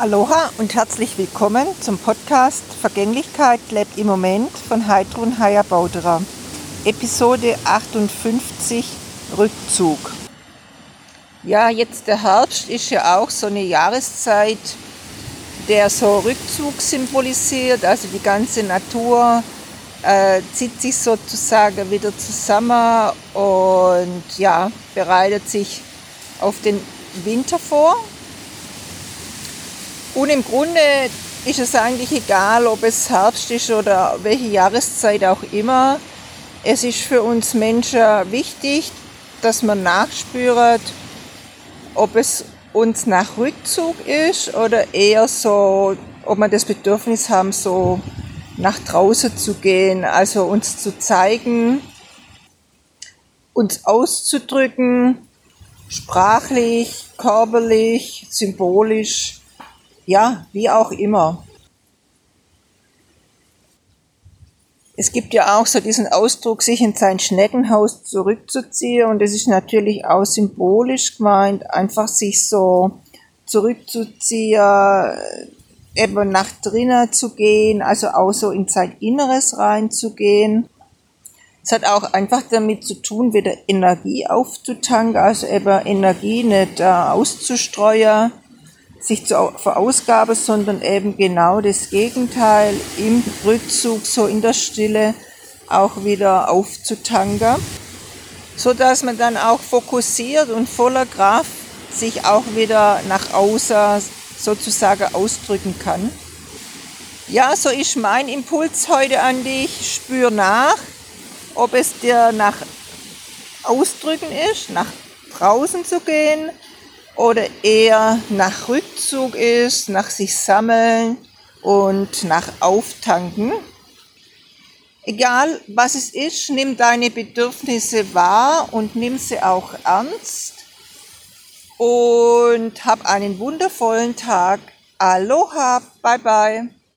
Aloha und herzlich willkommen zum Podcast Vergänglichkeit lebt im Moment von Heidrun Haya Bauderer. Episode 58 Rückzug. Ja, jetzt der Herbst ist ja auch so eine Jahreszeit, der so Rückzug symbolisiert, also die ganze Natur äh, zieht sich sozusagen wieder zusammen und ja, bereitet sich auf den Winter vor und im Grunde ist es eigentlich egal, ob es Herbst ist oder welche Jahreszeit auch immer. Es ist für uns Menschen wichtig, dass man nachspürt, ob es uns nach Rückzug ist oder eher so, ob wir das Bedürfnis haben, so nach draußen zu gehen, also uns zu zeigen, uns auszudrücken, sprachlich, körperlich, symbolisch ja, wie auch immer. Es gibt ja auch so diesen Ausdruck, sich in sein Schneckenhaus zurückzuziehen und es ist natürlich auch symbolisch gemeint, einfach sich so zurückzuziehen, eben nach drinnen zu gehen, also auch so in sein Inneres reinzugehen. Es hat auch einfach damit zu tun, wieder Energie aufzutanken, also eben Energie nicht äh, auszustreuen sich zu verausgaben, sondern eben genau das Gegenteil im Rückzug, so in der Stille auch wieder aufzutanken, so dass man dann auch fokussiert und voller Kraft sich auch wieder nach außen sozusagen ausdrücken kann. Ja, so ist mein Impuls heute an dich. Spür nach, ob es dir nach Ausdrücken ist, nach draußen zu gehen oder eher nach Rückzug ist, nach sich sammeln und nach Auftanken. Egal was es ist, nimm deine Bedürfnisse wahr und nimm sie auch ernst und hab einen wundervollen Tag. Aloha, bye bye.